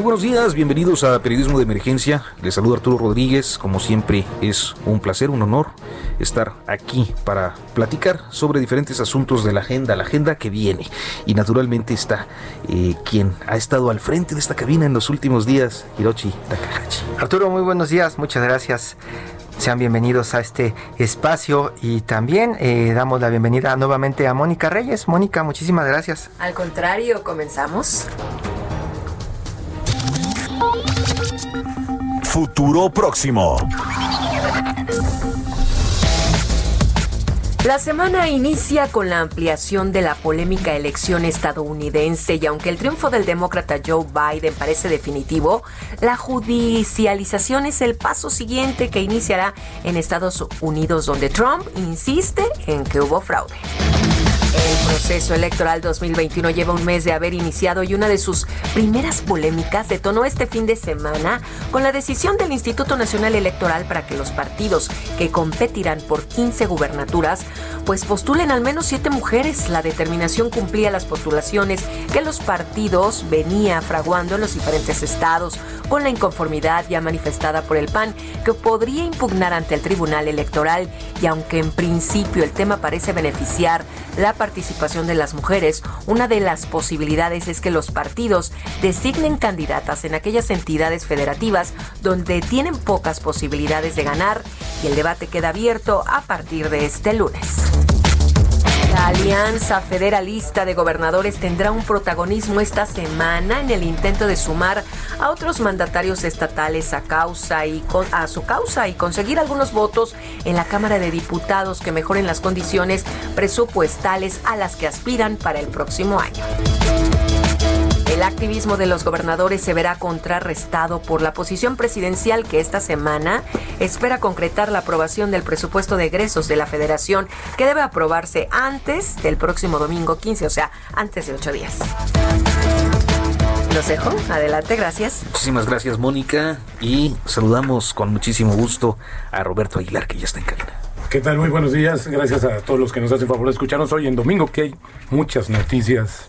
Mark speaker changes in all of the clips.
Speaker 1: Muy buenos días, bienvenidos a Periodismo de Emergencia. Les saludo Arturo Rodríguez. Como siempre, es un placer, un honor estar aquí para platicar sobre diferentes asuntos de la agenda, la agenda que viene. Y naturalmente está eh, quien ha estado al frente de esta cabina en los últimos días, Hiroshi Takahashi.
Speaker 2: Arturo, muy buenos días, muchas gracias. Sean bienvenidos a este espacio y también eh, damos la bienvenida nuevamente a Mónica Reyes. Mónica, muchísimas gracias.
Speaker 3: Al contrario, comenzamos.
Speaker 4: Futuro próximo.
Speaker 3: La semana inicia con la ampliación de la polémica elección estadounidense y aunque el triunfo del demócrata Joe Biden parece definitivo, la judicialización es el paso siguiente que iniciará en Estados Unidos donde Trump insiste en que hubo fraude. El proceso electoral 2021 lleva un mes de haber iniciado y una de sus primeras polémicas detonó este fin de semana con la decisión del Instituto Nacional Electoral para que los partidos que competirán por 15 gubernaturas pues postulen al menos siete mujeres. La determinación cumplía las postulaciones que los partidos venía fraguando en los diferentes estados con la inconformidad ya manifestada por el PAN que podría impugnar ante el Tribunal Electoral y aunque en principio el tema parece beneficiar la participación de las mujeres, una de las posibilidades es que los partidos designen candidatas en aquellas entidades federativas donde tienen pocas posibilidades de ganar y el debate queda abierto a partir de este lunes. La Alianza Federalista de Gobernadores tendrá un protagonismo esta semana en el intento de sumar a otros mandatarios estatales a su causa y conseguir algunos votos en la Cámara de Diputados que mejoren las condiciones presupuestales a las que aspiran para el próximo año. El activismo de los gobernadores se verá contrarrestado por la posición presidencial que esta semana espera concretar la aprobación del presupuesto de egresos de la federación que debe aprobarse antes del próximo domingo 15, o sea, antes de ocho días. Los dejo. Adelante, gracias.
Speaker 1: Muchísimas gracias, Mónica. Y saludamos con muchísimo gusto a Roberto Aguilar, que ya está en cabina.
Speaker 5: ¿Qué tal? Muy buenos días. Gracias a todos los que nos hacen favor de escucharnos hoy en domingo, que hay muchas noticias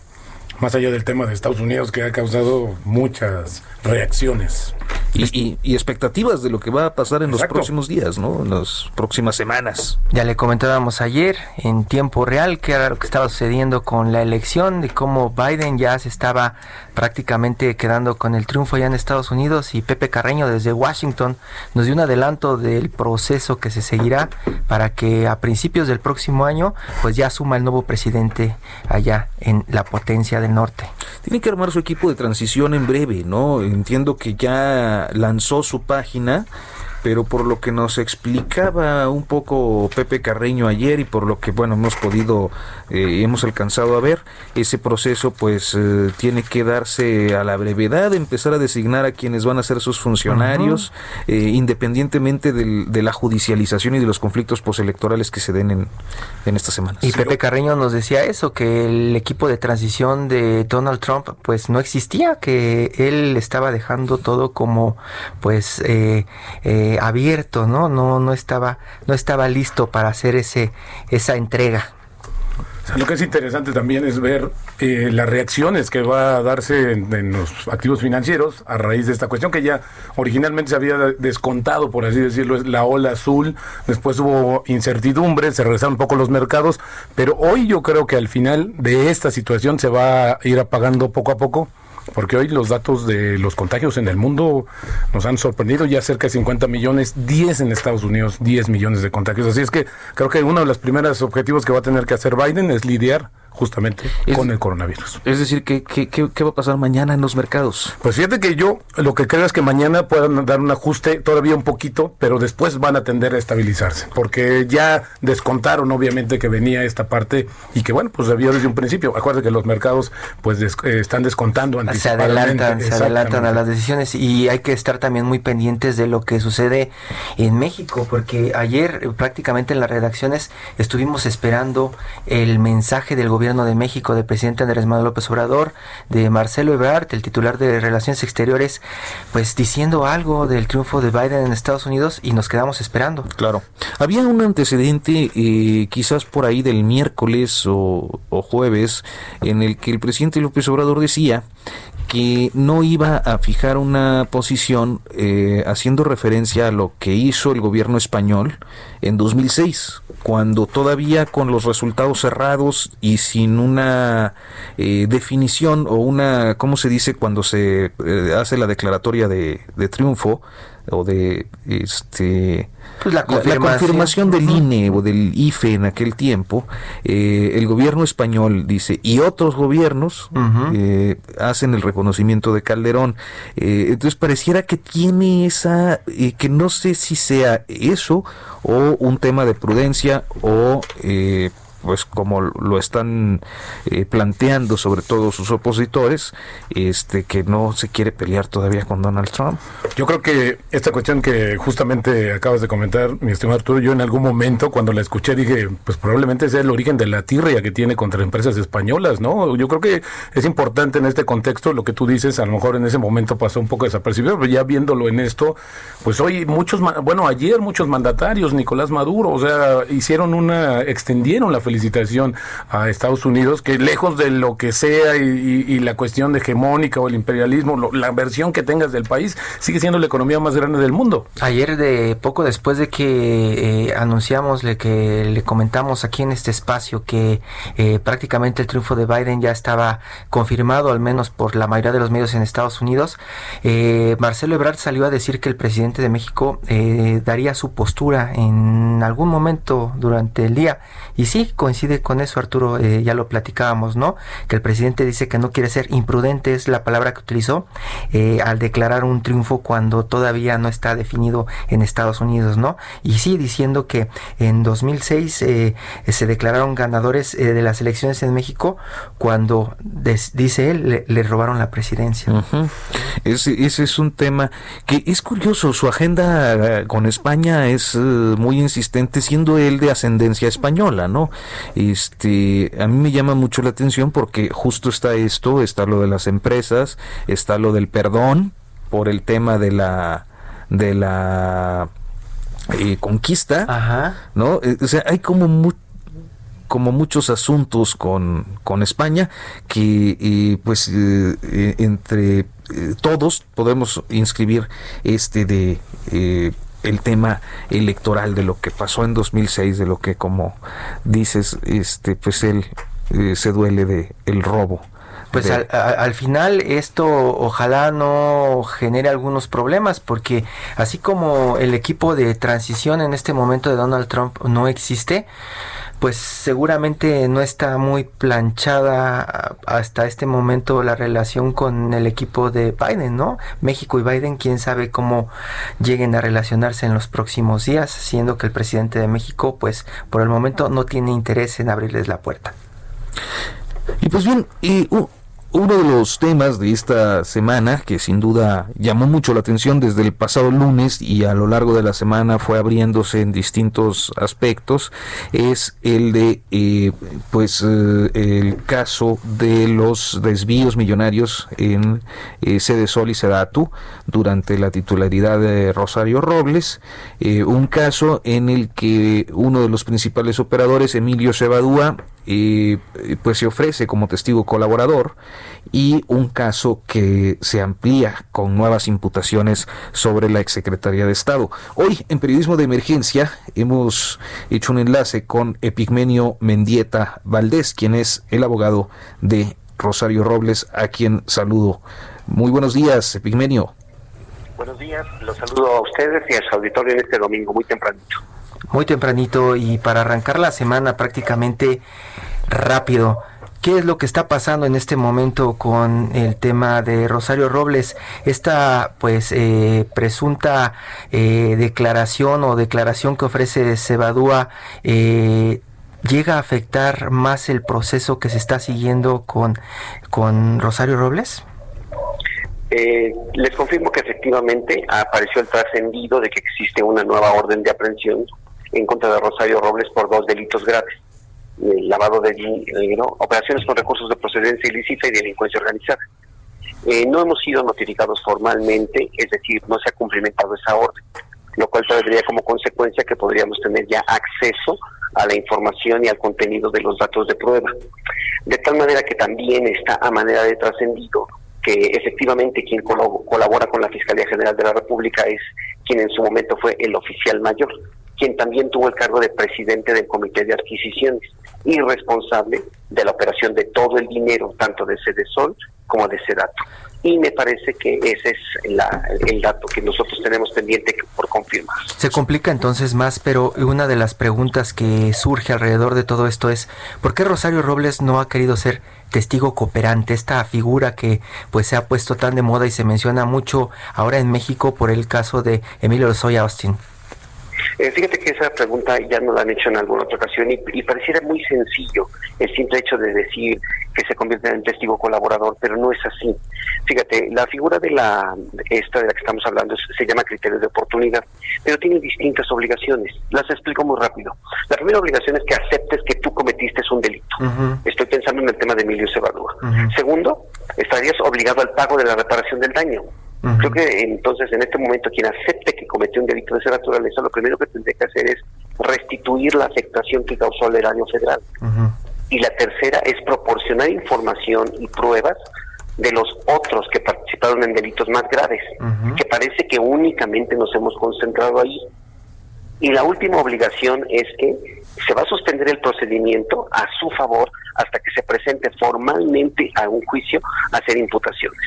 Speaker 5: más allá del tema de Estados Unidos que ha causado muchas reacciones.
Speaker 1: Y, expectativas de lo que va a pasar en los próximos días, ¿no? En las próximas semanas.
Speaker 2: Ya le comentábamos ayer en tiempo real qué era lo que estaba sucediendo con la elección, de cómo Biden ya se estaba prácticamente quedando con el triunfo allá en Estados Unidos y Pepe Carreño desde Washington nos dio un adelanto del proceso que se seguirá para que a principios del próximo año pues ya asuma el nuevo presidente allá en la potencia del norte.
Speaker 1: Tiene que armar su equipo de transición en breve, ¿no? Entiendo que ya lanzó su página pero por lo que nos explicaba un poco Pepe Carreño ayer y por lo que bueno hemos podido eh, hemos alcanzado a ver ese proceso pues eh, tiene que darse a la brevedad empezar a designar a quienes van a ser sus funcionarios eh, independientemente de la judicialización y de los conflictos postelectorales que se den en, en estas semanas.
Speaker 2: Y Pepe Carreño nos decía eso que el equipo de transición de Donald Trump pues no existía que él estaba dejando todo como pues eh, eh, abierto, ¿no? No, no estaba, no estaba listo para hacer ese, esa entrega.
Speaker 5: lo que es interesante también es ver eh, las reacciones que va a darse en, los activos financieros a raíz de esta cuestión que ya originalmente se había descontado, por así decirlo, es la ola azul, después hubo incertidumbre, se regresaron un poco los mercados, pero hoy yo creo que al final de esta situación se va a ir apagando poco a poco porque hoy los datos de los contagios en el mundo nos han sorprendido, ya cerca de 50 millones, 10 en Estados Unidos, 10 millones de contagios. Así es que creo que uno de los primeros objetivos que va a tener que hacer Biden es lidiar justamente con el coronavirus.
Speaker 1: Es decir, ¿qué, qué, qué, va a pasar mañana en los mercados?
Speaker 5: Pues fíjate que yo lo que creo es que mañana puedan dar un ajuste todavía un poquito, pero después van a tender a estabilizarse, porque ya descontaron obviamente que venía esta parte y que bueno, pues había desde un principio. Acuérdate que los mercados pues eh, están descontando
Speaker 2: Se adelantan, se adelantan a las decisiones y hay que estar también muy pendientes de lo que sucede en México, porque ayer eh, prácticamente en las redacciones estuvimos esperando el mensaje del gobierno Gobierno de México del presidente Andrés Manuel López Obrador, de Marcelo Ebrard, el titular de Relaciones Exteriores, pues diciendo algo del triunfo de Biden en Estados Unidos y nos quedamos esperando.
Speaker 1: Claro. Había un antecedente, eh, quizás por ahí del miércoles o, o jueves, en el que el presidente López Obrador decía que no iba a fijar una posición eh, haciendo referencia a lo que hizo el gobierno español en 2006, cuando todavía con los resultados cerrados y sin una eh, definición o una, ¿cómo se dice cuando se eh, hace la declaratoria de, de triunfo? o de este
Speaker 2: pues la, confirmación.
Speaker 1: del INE o del IFE en aquel tiempo, eh, el gobierno español dice, y otros gobiernos eh, hacen el reconocimiento de Calderón. Eh, entonces pareciera que tiene esa, que no sé si sea eso o un tema de prudencia o pues como lo están eh, planteando sobre todo sus opositores, este que no se quiere pelear todavía con Donald Trump.
Speaker 5: Yo creo que esta cuestión que justamente acabas de comentar, mi estimado Arturo, yo en algún momento cuando la escuché dije, pues probablemente sea el origen de la tirria que tiene contra empresas españolas, ¿no? Yo creo que es importante en este contexto lo que tú dices, a lo mejor en ese momento pasó un poco desapercibido, pero ya viéndolo en esto, pues hoy muchos, bueno, ayer muchos mandatarios, Nicolás Maduro, o sea, hicieron una, extendieron la felicitación a Estados Unidos, que lejos de lo que sea y, la cuestión de hegemónica o el imperialismo, la versión que tengas del país, sigue siendo la economía más grande del mundo.
Speaker 2: Ayer, de poco después de que eh, anunciamos, le, que le comentamos aquí en este espacio que eh, prácticamente el triunfo de Biden ya estaba confirmado, al menos por la mayoría de los medios en Estados Unidos, eh, Marcelo Ebrard salió a decir que el presidente de México daría su postura en algún momento durante el día. Y sí, coincide con eso, Arturo, eh, ya lo platicábamos, ¿no? Que el presidente dice que no quiere ser imprudente, es la palabra que utilizó, eh, al declarar un triunfo cuando todavía no está definido en Estados Unidos, ¿no? Y sí, diciendo que en 2006 eh, se declararon ganadores de las elecciones en México cuando, dice él, le, robaron la presidencia.
Speaker 1: ese, ese, es un tema que es curioso, su agenda con España es muy insistente, siendo él de ascendencia española. ¿no? Este, a mí me llama mucho la atención porque justo está esto, está lo de las empresas, está lo del perdón por el tema de la de la eh, conquista, ¿no? Eh, o sea, hay como como muchos asuntos con, con España que eh, pues entre todos podemos inscribir este de el tema electoral de lo que pasó en 2006, de lo que como dices, este, pues él eh, se duele de el robo.
Speaker 2: Pues al, final esto ojalá no genere algunos problemas porque así como el equipo de transición en este momento de Donald Trump no existe, pues seguramente no está muy planchada hasta este momento la relación con el equipo de Biden, ¿no? México y Biden, quién sabe cómo lleguen a relacionarse en los próximos días, siendo que el presidente de México, pues por el momento no tiene interés en abrirles la puerta.
Speaker 1: Y pues bien, y, uno de los temas de esta semana, que sin duda llamó mucho la atención desde el pasado lunes y a lo largo de la semana fue abriéndose en distintos aspectos, es el de eh, pues eh, el caso de los desvíos millonarios en eh, Sede Sol y Sedatu durante la titularidad de Rosario Robles, un caso en el que uno de los principales operadores, Emilio Cebadúa, pues se ofrece como testigo colaborador y un caso que se amplía con nuevas imputaciones sobre la exsecretaría de Estado. Hoy en Periodismo de Emergencia hemos hecho un enlace con Epigmenio Mendieta Valdés, quien es el abogado de Rosario Robles, a quien saludo. Muy buenos días, Epigmenio.
Speaker 6: Buenos días, los saludo a ustedes y a su auditorio este domingo, muy tempranito.
Speaker 2: Muy tempranito y para arrancar la semana prácticamente rápido. ¿Qué es lo que está pasando en este momento con el tema de Rosario Robles? Esta, pues, eh, presunta eh, declaración o declaración que ofrece Cebadúa eh, llega a afectar más el proceso que se está siguiendo con, con Rosario Robles?
Speaker 6: les confirmo que efectivamente apareció el trascendido de que existe una nueva orden de aprehensión en contra de Rosario Robles por dos delitos graves lavado de dinero, operaciones con recursos de procedencia ilícita y delincuencia organizada. Eh, no hemos sido notificados formalmente, es decir, no se ha cumplimentado esa orden, lo cual tendría como consecuencia que podríamos tener ya acceso a la información y al contenido de los datos de prueba. De tal manera que también está a manera de trascendido que efectivamente quien colabora con la Fiscalía General de la República es quien en su momento fue el oficial mayor, quien también tuvo el cargo de presidente del Comité de Adquisiciones y responsable de la operación de todo el dinero, tanto de Sol como de Sedato. Y me parece que ese es el dato que nosotros tenemos pendiente por confirmar.
Speaker 2: Se complica entonces más, pero una de las preguntas que surge alrededor de todo esto es, ¿por qué Rosario Robles no ha querido ser testigo cooperante, esta figura que pues se ha puesto tan de moda y se menciona mucho ahora en México por el caso de Emilio Lozoya Austin?
Speaker 6: Eh, fíjate que esa pregunta ya nos la han hecho en alguna otra ocasión y, pareciera muy sencillo el simple hecho de decir que se convierte en testigo colaborador, pero no es así. Fíjate, la figura de la esta de la que estamos hablando se llama criterio de oportunidad, pero tiene distintas obligaciones. Las explico muy rápido. La primera obligación es que aceptes que tú cometiste un delito. Estoy pensando en el tema de Emilio Cebadúa. Segundo, estarías obligado al pago de la reparación del daño. Creo que entonces en este momento quien acepte que cometió un delito de esa naturaleza, lo primero que tendría que hacer es restituir la afectación que causó al erario federal. Y la tercera es proporcionar información y pruebas de los otros que participaron en delitos más graves, que parece que únicamente nos hemos concentrado ahí. Y la última obligación es que se va a suspender el procedimiento a su favor hasta que se presente formalmente a un juicio a hacer imputaciones.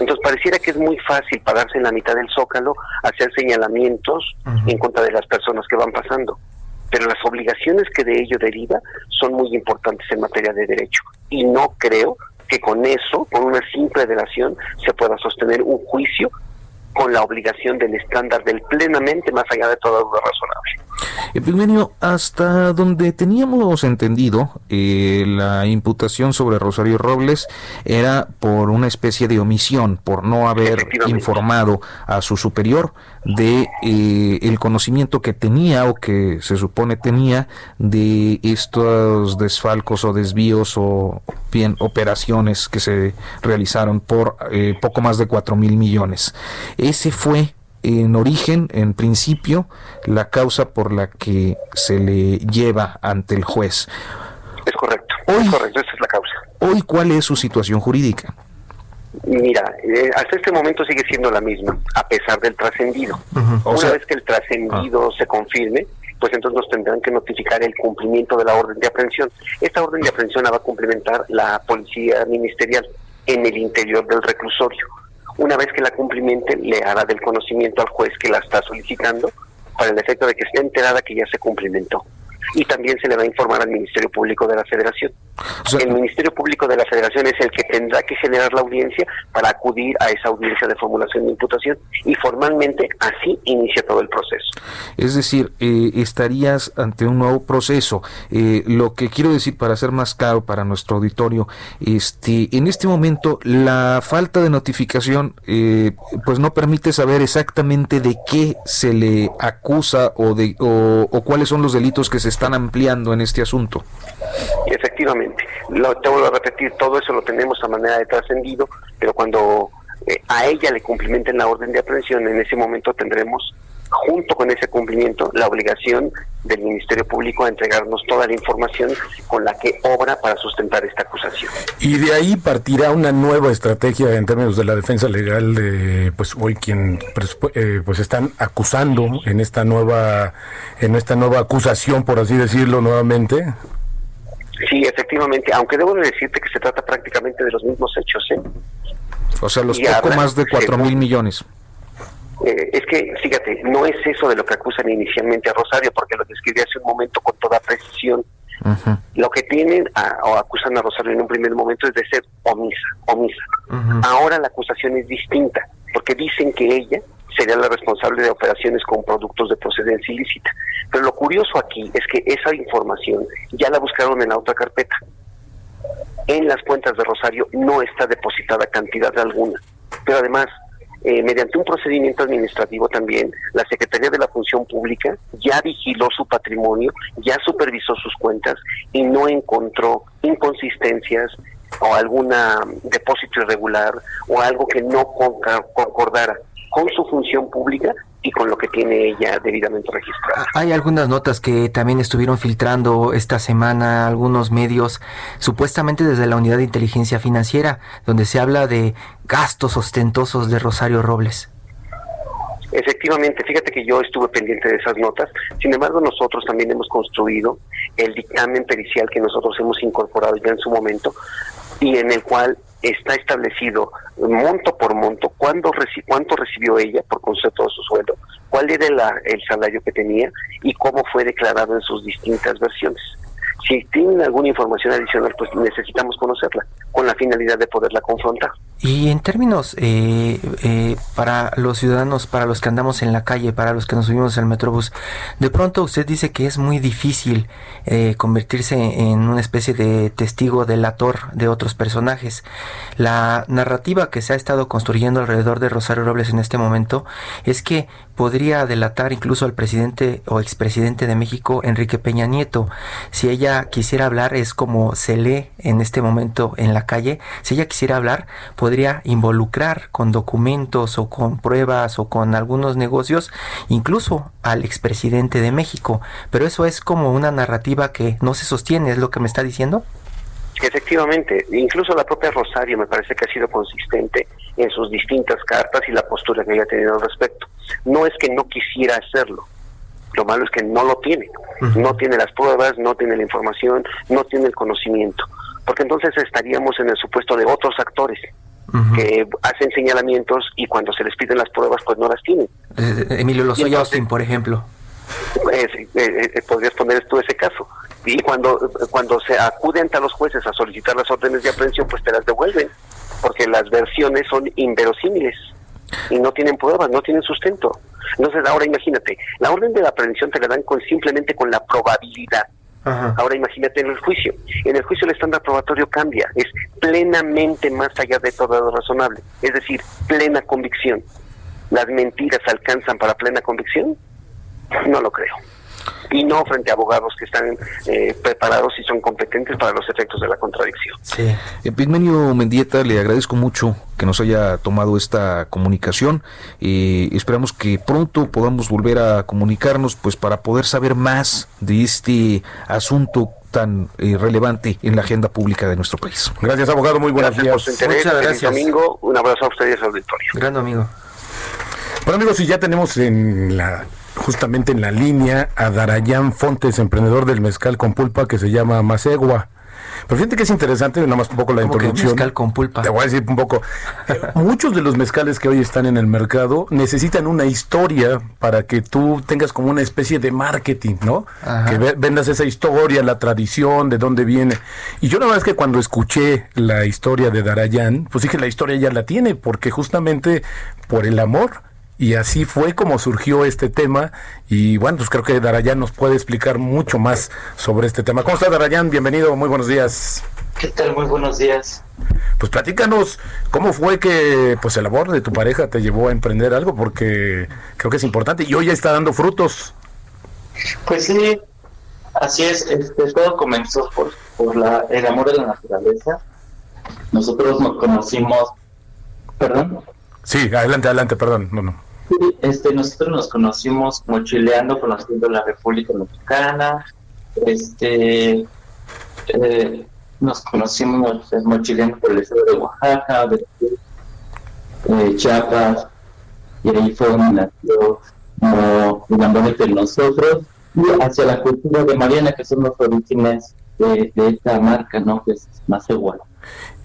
Speaker 6: Entonces pareciera que es muy fácil pararse en la mitad del zócalo, hacer señalamientos en contra de las personas que van pasando. Pero las obligaciones que de ello deriva son muy importantes en materia de derecho. Y no creo que con eso, con una simple delación, se pueda sostener un juicio con la obligación del estándar del plenamente más allá de toda duda razonable.
Speaker 1: Epigmenio, hasta donde teníamos entendido, eh, la imputación sobre Rosario Robles era por una especie de omisión, por no haber informado a su superior de eh, el conocimiento que tenía o que se supone tenía de estos desfalcos o desvíos o bien operaciones que se realizaron por eh, poco más de cuatro mil millones. Ese fue en origen, en principio, la causa por la que se le lleva ante el juez.
Speaker 6: Es correcto, es correcto, esa es la causa.
Speaker 1: Hoy, ¿cuál es su situación jurídica?
Speaker 6: Mira, eh, hasta este momento sigue siendo la misma, a pesar del trascendido. Una vez que el trascendido ah. se confirme, pues entonces nos tendrán que notificar el cumplimiento de la orden de aprehensión. Esta orden de aprehensión la va a cumplimentar la policía ministerial en el interior del reclusorio. Una vez que la cumplimente, le hará del conocimiento al juez que la está solicitando para el efecto de que esté enterada que ya se cumplimentó y también se le va a informar al Ministerio Público de la Federación. el Ministerio Público de la Federación es el que tendrá que generar la audiencia para acudir a esa audiencia de formulación de imputación y formalmente así inicia todo el proceso.
Speaker 1: Es decir, eh, estarías ante un nuevo proceso. Eh, lo que quiero decir para ser más claro para nuestro auditorio, este, en este momento la falta de notificación eh, pues no permite saber exactamente de qué se le acusa o de o, o cuáles son los delitos que se están ampliando en este asunto.
Speaker 6: Efectivamente, lo, te vuelvo a repetir, todo eso lo tenemos a manera de trascendido, pero cuando eh, a ella le cumplimenten la orden de aprehensión, en ese momento tendremos junto con ese cumplimiento, la obligación del Ministerio Público a entregarnos toda la información con la que obra para sustentar esta acusación.
Speaker 5: Y de ahí partirá una nueva estrategia en términos de la defensa legal de pues hoy quien pues, eh, pues están acusando en esta nueva en esta nueva acusación por así decirlo nuevamente.
Speaker 6: Sí, efectivamente, aunque debo de decirte que se trata prácticamente de los mismos hechos. ¿eh?
Speaker 1: O sea, los poco más de 4 mil millones.
Speaker 6: Eh, es que, fíjate, no es eso de lo que acusan inicialmente a Rosario, porque lo describí hace un momento con toda precisión. Lo que tienen o acusan a Rosario en un primer momento es de ser omisa, omisa. Ahora la acusación es distinta, porque dicen que ella sería la responsable de operaciones con productos de procedencia ilícita. Pero lo curioso aquí es que esa información ya la buscaron en la otra carpeta. En las cuentas de Rosario no está depositada cantidad alguna. Pero además, eh, mediante un procedimiento administrativo también, la Secretaría de la Función Pública ya vigiló su patrimonio, ya supervisó sus cuentas y no encontró inconsistencias o algún depósito irregular o algo que no concordara con su función pública y con lo que tiene ella debidamente registrada.
Speaker 2: Hay algunas notas que también estuvieron filtrando esta semana algunos medios, supuestamente desde la Unidad de Inteligencia Financiera, donde se habla de gastos ostentosos de Rosario Robles.
Speaker 6: Efectivamente, fíjate que yo estuve pendiente de esas notas, sin embargo nosotros también hemos construido el dictamen pericial que nosotros hemos incorporado ya en su momento y en el cual está establecido monto por monto cuánto, cuánto recibió ella por concepto de su sueldo, cuál era el salario que tenía y cómo fue declarado en sus distintas versiones. Si tienen alguna información adicional, pues necesitamos conocerla con la finalidad de poderla confrontar.
Speaker 2: Y en términos eh, eh, para los ciudadanos, para los que andamos en la calle, para los que nos subimos al metrobús, de pronto usted dice que es muy difícil eh, convertirse en una especie de testigo delator de otros personajes. La narrativa que se ha estado construyendo alrededor de Rosario Robles en este momento es que podría delatar incluso al presidente o expresidente de México, Enrique Peña Nieto. Si ella quisiera hablar, es como se lee en este momento en la calle, si ella quisiera hablar, podría involucrar con documentos o con pruebas o con algunos negocios, incluso al expresidente de México. Pero eso es como una narrativa que no se sostiene, ¿es lo que me está diciendo?
Speaker 6: Efectivamente, incluso la propia Rosario me parece que ha sido consistente en sus distintas cartas y la postura que ella ha tenido al respecto. No es que no quisiera hacerlo, lo malo es que no lo tiene, no tiene las pruebas, no tiene la información, no tiene el conocimiento, porque entonces estaríamos en el supuesto de otros actores que hacen señalamientos y cuando se les piden las pruebas pues no las tienen.
Speaker 2: Eh, Emilio Lozoya Austin, por ejemplo.
Speaker 6: Eh, eh, podrías poner tú ese caso. Y cuando, cuando se acude ante los jueces a solicitar las órdenes de aprehensión, pues te las devuelven, porque las versiones son inverosímiles y no tienen pruebas, no tienen sustento. Entonces, ahora imagínate, la orden de la aprehensión te la dan con simplemente con la probabilidad. Ahora imagínate en el juicio. En el juicio el estándar probatorio cambia, es plenamente más allá de todo lo razonable, es decir, plena convicción. ¿Las mentiras alcanzan para plena convicción? No lo creo y no frente a abogados que están eh, preparados y son competentes para los efectos de la contradicción.
Speaker 1: Sí. Epigmenio Mendieta, le agradezco mucho que nos haya tomado esta comunicación y esperamos que pronto podamos volver a comunicarnos pues para poder saber más de este asunto tan eh, relevante en la agenda pública de nuestro país.
Speaker 5: Gracias, abogado. Muy buenas
Speaker 6: días. Muchas gracias. domingo. Un abrazo a ustedes, auditorio.
Speaker 2: Gran amigo.
Speaker 5: Bueno, amigos, si ya tenemos en la justamente en la línea a Darayán Fontes, emprendedor del mezcal con pulpa que se llama Macegua. Pero fíjate que es interesante, nada más un poco la introducción.
Speaker 2: mezcal con pulpa.
Speaker 5: Te voy a decir un poco. Eh, muchos de los mezcales que hoy están en el mercado necesitan una historia para que tú tengas como una especie de marketing, ¿no? Que vendas esa historia, la tradición, de dónde viene. Y yo la verdad es que cuando escuché la historia de Darayán, pues dije, la historia ya la tiene, porque justamente por el amor y así fue como surgió este tema y bueno, pues creo que Darayán nos puede explicar mucho más sobre este tema. ¿Cómo está Darayán? Bienvenido, muy buenos días.
Speaker 7: ¿Qué tal? Muy buenos días.
Speaker 5: Pues platícanos cómo fue que pues el amor de tu pareja te llevó a emprender algo porque creo que es importante y hoy ya está dando frutos.
Speaker 7: Pues sí, así es, este, todo comenzó por, por la, el amor de la naturaleza. Nosotros nos conocimos, perdón.
Speaker 5: Sí, adelante, adelante, perdón, no, no
Speaker 7: este, nosotros nos conocimos mochileando, conociendo la República Mexicana, este, eh, nos conocimos mochileando por el estado de Oaxaca, de, eh, Chiapas, y ahí fue donde nació como entre nosotros y hacia la cultura de Mariana, que son los orígenes de, esta marca, ¿no? Que es más igual.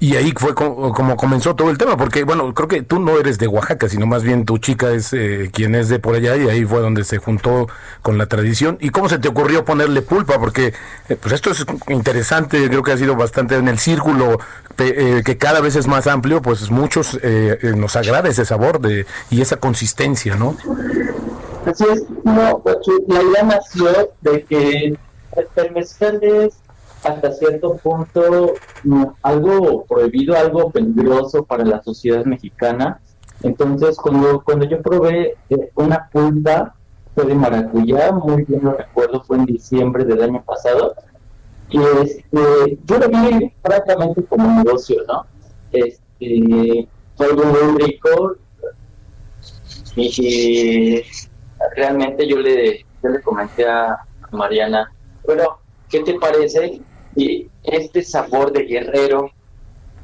Speaker 5: Y ahí fue como, comenzó todo el tema, porque bueno, creo que tú no eres de Oaxaca, sino más bien tu chica es eh, quien es de por allá y ahí fue donde se juntó con la tradición. ¿Y cómo se te ocurrió ponerle pulpa? Porque eh, pues esto es interesante, creo que ha sido bastante en el círculo eh, que cada vez es más amplio, pues muchos nos agrada ese sabor de y esa consistencia, ¿no?
Speaker 7: Así es, no, pues, la idea nació de que el mezcal es hasta cierto punto mm, algo prohibido, algo peligroso para la sociedad mexicana. Entonces, cuando, cuando yo probé eh, una pulpa, fue de maracuyá, muy bien lo recuerdo, fue en diciembre del año pasado, y este, yo lo vi prácticamente como un negocio, ¿no? Este, fue algo muy rico, y realmente yo le, yo le comenté a Mariana, bueno, ¿qué te parece y este sabor de guerrero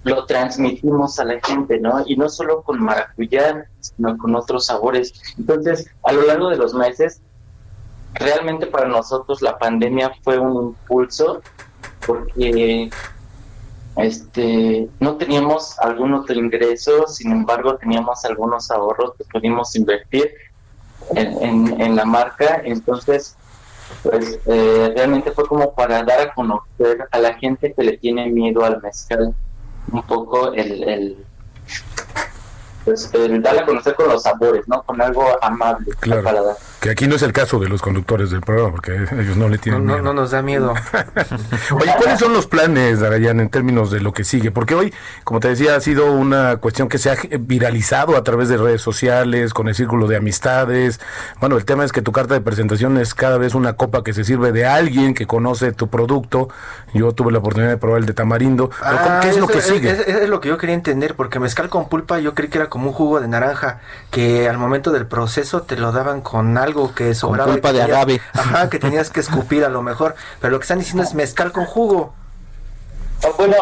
Speaker 7: lo transmitimos a la gente, ¿no? Y no solo con maracuyá, sino con otros sabores. Entonces, a lo largo de los meses, realmente para nosotros la pandemia fue un impulso porque este no teníamos algún otro ingreso, sin embargo teníamos algunos ahorros que pudimos invertir en, en la marca, entonces pues eh, realmente fue como para dar a conocer a la gente que le tiene miedo al mezcal un poco el, el pues el darle a conocer con los sabores, ¿no? Con algo amable
Speaker 5: claro. Que aquí no es el caso de los conductores del programa, porque ellos no le tienen
Speaker 2: no,
Speaker 5: miedo.
Speaker 2: No, nos da miedo.
Speaker 5: Oye, ¿cuáles son los planes, Darayan, en términos de lo que sigue? Porque hoy, como te decía, ha sido una cuestión que se ha viralizado a través de redes sociales, con el círculo de amistades. Bueno, el tema es que tu carta de presentación es cada vez una copa que se sirve de alguien que conoce tu producto. Yo tuve la oportunidad de probar el de tamarindo.
Speaker 2: Ah, ¿Qué es lo que sigue? Es, es, lo que yo quería entender, porque mezcal con pulpa yo creí que era como un jugo de naranja, que al momento del proceso te lo daban con algo algo que sobraba.
Speaker 1: Con de agave.
Speaker 2: Ajá, que tenías que escupir a lo mejor. Pero lo que están diciendo es mezcal con jugo.
Speaker 7: Ah, bueno,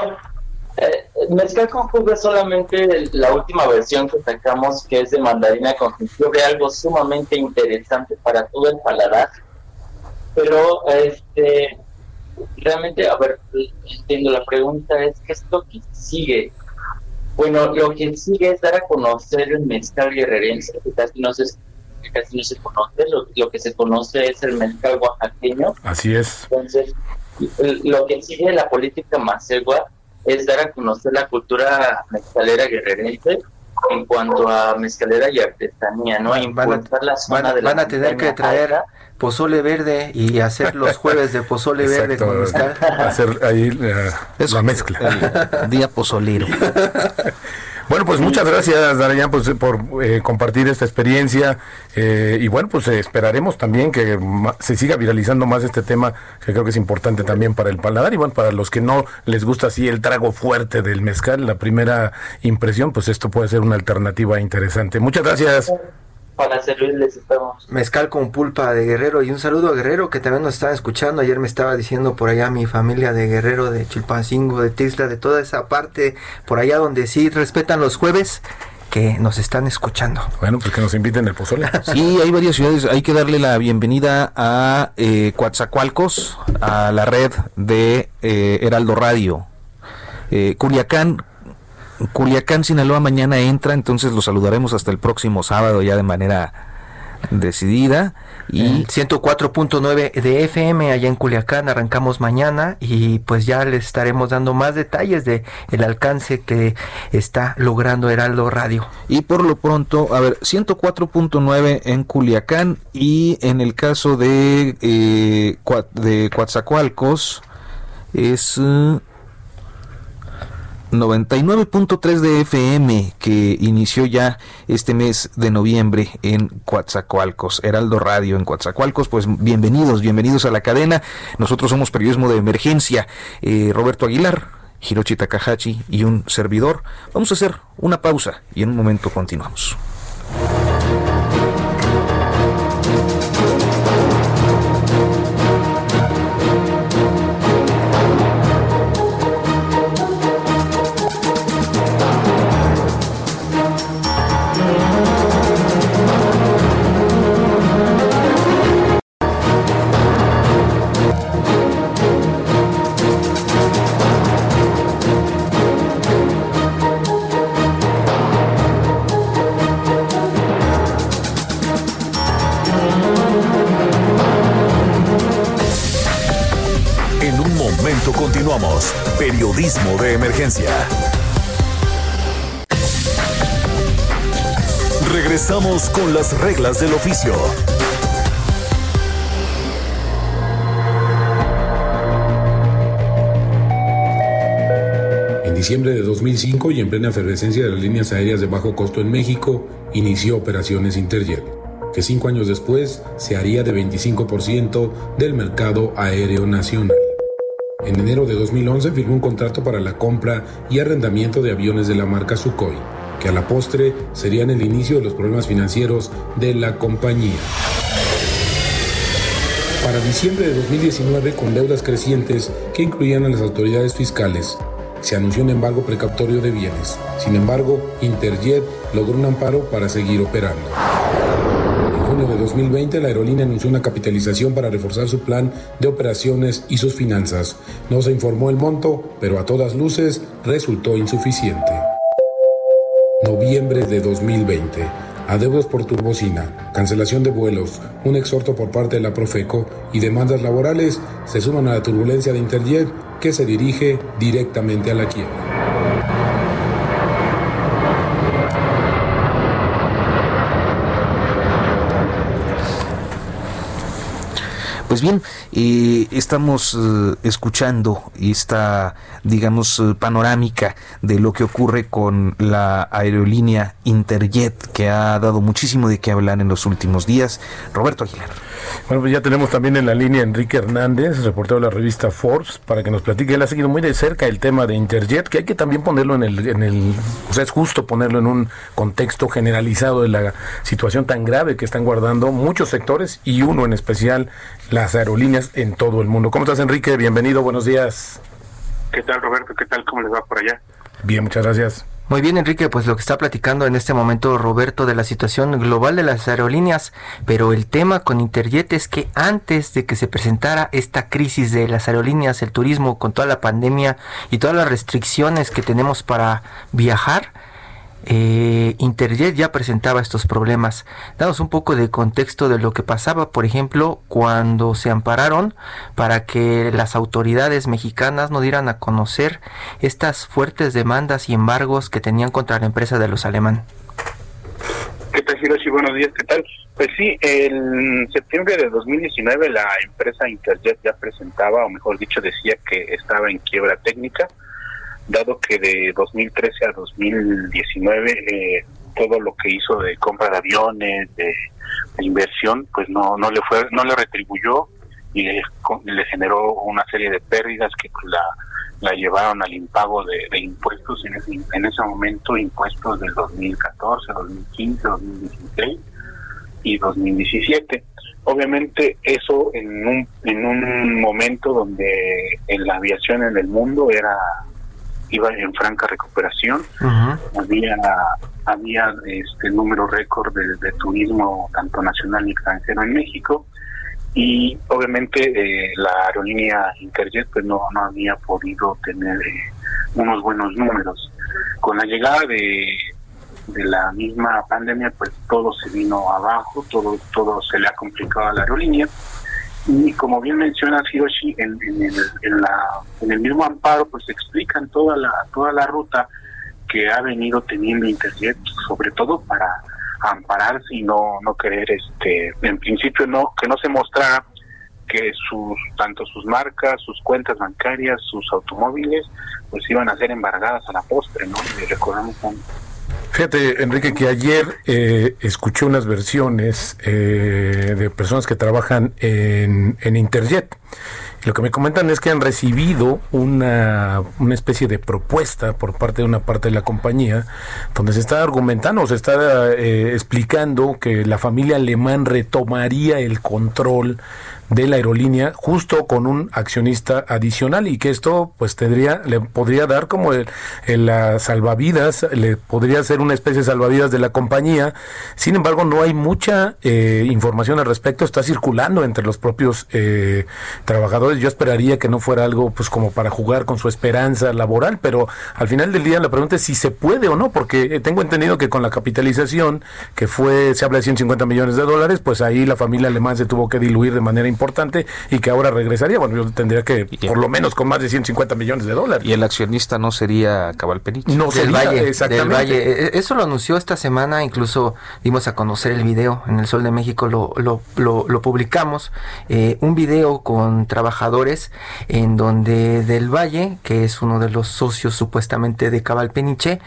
Speaker 7: eh, mezcal con jugo es solamente la última versión que sacamos, que es de mandarina con jengibre, algo sumamente interesante para todo el paladar. Pero, este, realmente, a ver, entiendo, la pregunta es, ¿qué es lo que sigue? Bueno, lo que sigue es dar a conocer el mezcal guerrerense, que casi no se casi no se conoce, lo, que se conoce es el mezcal oaxaqueño.
Speaker 5: Así es.
Speaker 7: Entonces, lo que sigue la política macegua es dar a conocer la cultura mezcalera guerrerense en cuanto a mezcalera y artesanía, ¿no?
Speaker 2: Van a, la zona de van a tener que traer pozole verde y hacer los jueves de pozole verde con mezcal.
Speaker 5: Hacer ahí eh, la mezcla.
Speaker 1: día pozolero.
Speaker 5: Bueno, pues muchas gracias, Darayan, pues, por eh, compartir esta experiencia. Eh, y bueno, pues esperaremos también que se siga viralizando más este tema, que creo que es importante también para el paladar. Y bueno, para los que no les gusta así el trago fuerte del mezcal, la primera impresión, pues esto puede ser una alternativa interesante. Muchas gracias
Speaker 7: para servirles estamos.
Speaker 2: Mezcal con pulpa de Guerrero y un saludo a Guerrero que también nos está escuchando. Ayer me estaba diciendo por allá mi familia de Guerrero, de Chilpancingo, de Tisla, de toda esa parte por allá donde sí respetan los jueves que nos están escuchando.
Speaker 5: Bueno, pues que nos inviten el pozole.
Speaker 1: Sí, hay varias ciudades. Hay que darle la bienvenida a eh, Coatzacoalcos, a la red de eh, Heraldo Radio. Eh, Culiacán, Culiacán, Sinaloa mañana entra, entonces lo saludaremos hasta el próximo sábado ya de manera decidida.
Speaker 2: Y 104.9 de FM allá en Culiacán arrancamos mañana y pues ya les estaremos dando más detalles de el alcance que está logrando Heraldo Radio.
Speaker 1: Y por lo pronto, a ver, 104.9 en Culiacán y en el caso de, eh, de Coatzacoalcos es... 99.3 de FM que inició ya este mes de noviembre en Coatzacoalcos, Heraldo Radio en Coatzacoalcos, pues bienvenidos, bienvenidos a la cadena. Nosotros somos periodismo de emergencia. Eh, Roberto Aguilar, Hiroshi Takahashi y un servidor. Vamos a hacer una pausa y en un momento continuamos.
Speaker 4: Periodismo de emergencia. Regresamos con las reglas del oficio.
Speaker 8: En diciembre de 2005 y en plena efervescencia de las líneas aéreas de bajo costo en México, inició operaciones Interjet, que cinco años después se haría de 25% del mercado aéreo nacional. En enero de 2011 firmó un contrato para la compra y arrendamiento de aviones de la marca Sukhoi, que a la postre serían el inicio de los problemas financieros de la compañía. Para diciembre de 2019, con deudas crecientes que incluían a las autoridades fiscales, se anunció un embargo precautorio de bienes. Sin embargo, Interjet logró un amparo para seguir operando. En junio de 2020, la aerolínea anunció una capitalización para reforzar su plan de operaciones y sus finanzas. No se informó el monto, pero a todas luces resultó insuficiente. Noviembre de 2020. Adeudos por turbocina, cancelación de vuelos, un exhorto por parte de la Profeco y demandas laborales se suman a la turbulencia de Interjet que se dirige directamente a la quiebra.
Speaker 1: Pues bien, eh, estamos escuchando esta, digamos, eh, panorámica de lo que ocurre con la aerolínea Interjet, que ha dado muchísimo de qué hablar en los últimos días. Roberto Aguilar.
Speaker 5: Bueno, pues ya tenemos también en la línea Enrique Hernández, reportero de la revista Forbes, para que nos platique. Él ha seguido muy de cerca el tema de Interjet, que hay que también ponerlo en el, en el, o sea, es justo ponerlo en un contexto generalizado de la situación tan grave que están guardando muchos sectores y uno en especial, las aerolíneas en todo el mundo. ¿Cómo estás, Enrique? Bienvenido, buenos días.
Speaker 9: ¿Qué tal, Roberto? ¿Qué tal? ¿Cómo les va por allá?
Speaker 5: Bien, muchas gracias.
Speaker 2: Muy bien, Enrique, pues lo que está platicando en este momento Roberto de la situación global de las aerolíneas, pero el tema con Interjet es que antes de que se presentara esta crisis de las aerolíneas, el turismo, con toda la pandemia y todas las restricciones que tenemos para viajar, eh, Interjet ya presentaba estos problemas. Danos un poco de contexto de lo que pasaba, por ejemplo, cuando se ampararon para que las autoridades mexicanas no dieran a conocer estas fuertes demandas y embargos que tenían contra la empresa de los alemán.
Speaker 9: ¿Qué tal, Hiroshi? Buenos días, ¿qué tal? Pues sí, en septiembre de 2019 la empresa Interjet ya presentaba, o mejor dicho, decía que estaba en quiebra técnica dado que de 2013 a 2019 eh, todo lo que hizo de compra de aviones, de, inversión, pues no no le fue no le retribuyó y le, generó una serie de pérdidas que la, la llevaron al impago de, impuestos en ese, en ese momento impuestos del 2014, 2015, 2016 y 2017. Obviamente eso en un, en un momento donde en la aviación en el mundo era iba en franca recuperación. Había había este número récord de, turismo tanto nacional y extranjero en México y obviamente eh, la aerolínea Interjet pues no, no había podido tener eh, unos buenos números. Con la llegada de, de la misma pandemia pues todo se vino abajo, todo todo se le ha complicado a la aerolínea y como bien menciona Hiroshi, en, en, el, en, la, en el mismo amparo pues explican toda la, toda la ruta que ha venido teniendo Interjet, sobre todo para ampararse y no, no querer, este, en principio no, que no se mostrara que sus, tanto sus marcas, sus cuentas bancarias, sus automóviles, pues iban a ser embargadas a la postre, ¿no? Y recordamos
Speaker 5: Fíjate, Enrique, que ayer eh, escuché unas versiones eh, de personas que trabajan en, en Interjet. Lo que me comentan es que han recibido una, una especie de propuesta por parte de una parte de la compañía, donde se está argumentando, se está eh, explicando que la familia alemán retomaría el control de la aerolínea justo con un accionista adicional y que esto pues tendría le podría dar como el, la salvavidas le podría ser una especie de salvavidas de la compañía. Sin embargo no hay mucha eh, información al respecto. Está circulando entre los propios eh, trabajadores. Yo esperaría que no fuera algo pues como para jugar con su esperanza laboral, pero al final del día la pregunta es si se puede o no, porque tengo entendido que con la capitalización que fue, se habla de 150 millones de dólares, pues ahí la familia alemán se tuvo que diluir de manera importante y que ahora regresaría, bueno, yo tendría que por lo menos con más de 150 millones de dólares.
Speaker 1: Y el accionista no sería Cabal Peniche.
Speaker 2: No, del Valle, exactamente. Valle. E, e, eso lo anunció esta semana, incluso dimos a conocer el video en el Sol de México, lo, lo, lo, publicamos, eh, un video con trabajadores en donde Del Valle, que es uno de los socios supuestamente de Cabal Peniche,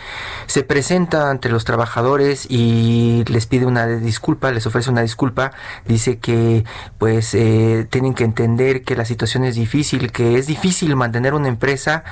Speaker 2: se presenta ante los trabajadores y les pide una disculpa, les ofrece una disculpa, dice que pues eh, tienen que entender que la situación es difícil, que es difícil mantener una empresa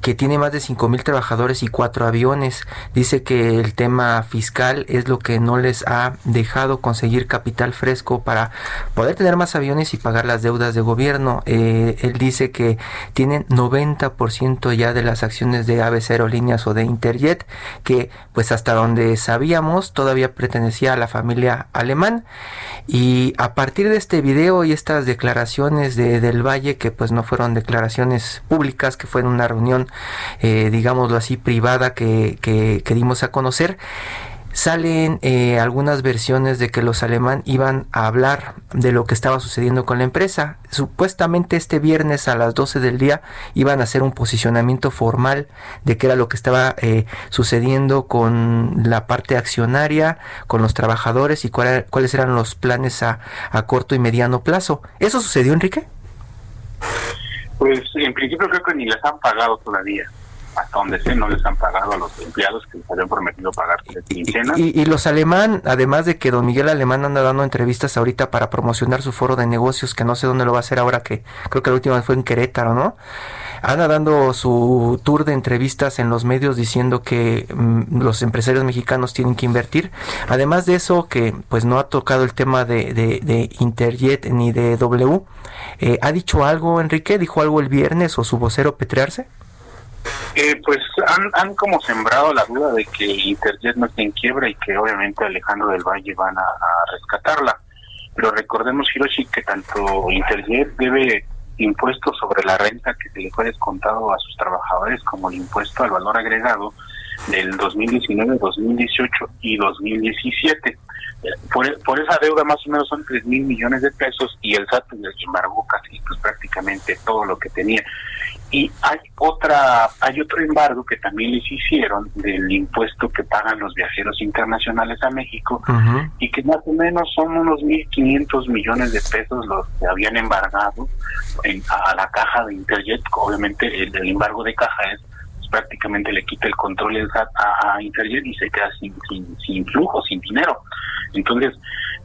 Speaker 2: que tiene más de 5 mil trabajadores y cuatro aviones. Dice que el tema fiscal es lo que no les ha dejado conseguir capital fresco para poder tener más aviones y pagar las deudas de gobierno. Eh, él dice que tienen 90% ya de las acciones de Aves Aerolíneas o de Interjet, que pues hasta donde sabíamos todavía pertenecía a la familia alemán. Y a partir de este video y declaraciones de Del Valle, que pues no fueron declaraciones públicas, que fue en una reunión, eh, digámoslo así, privada que, que, que dimos a conocer, salen eh, algunas versiones de que los alemán iban a hablar de lo que estaba sucediendo con la empresa. Supuestamente este viernes a las 12 del día iban a hacer un posicionamiento formal de qué era lo que estaba eh, sucediendo con la parte accionaria, con los trabajadores y cuáles eran los planes a, a corto y mediano plazo. ¿Eso sucedió, Enrique?
Speaker 9: Pues en principio creo que ni les han pagado todavía hasta donde sé, no les han pagado a los empleados que les habían prometido pagar quincenas.
Speaker 2: Y, y, los alemán, además de que don Miguel Alemán anda dando entrevistas ahorita para promocionar su foro de negocios, que no sé dónde lo va a hacer ahora, que creo que la última fue en Querétaro, ¿no? Anda dando su tour de entrevistas en los medios diciendo que mm, los empresarios mexicanos tienen que invertir. Además de eso, que pues no ha tocado el tema de, de, Interjet ni de W. Eh, ¿Ha dicho algo, Enrique? ¿Dijo algo el viernes o su vocero Petrearse?
Speaker 9: Eh, pues han, han como sembrado la duda de que Interjet no está en quiebra y que obviamente Alejandro del Valle van a, rescatarla. Pero recordemos, Hiroshi, que tanto Interjet debe impuestos sobre la renta que se le fue descontado a sus trabajadores como el impuesto al valor agregado del 2019, 2018 y 2017. Por, por esa deuda más o menos son 3 mil millones de pesos y el SAT les embargó casi pues, prácticamente todo lo que tenía. Y hay otra, hay otro embargo que también les hicieron del impuesto que pagan los viajeros internacionales a México y que más o menos son unos 1.500 millones de pesos los que habían embargado en, a, la caja de Interjet. Obviamente el, embargo de caja es pues, prácticamente le quita el control a, Interjet y se queda sin, sin, sin flujo, sin dinero. Entonces,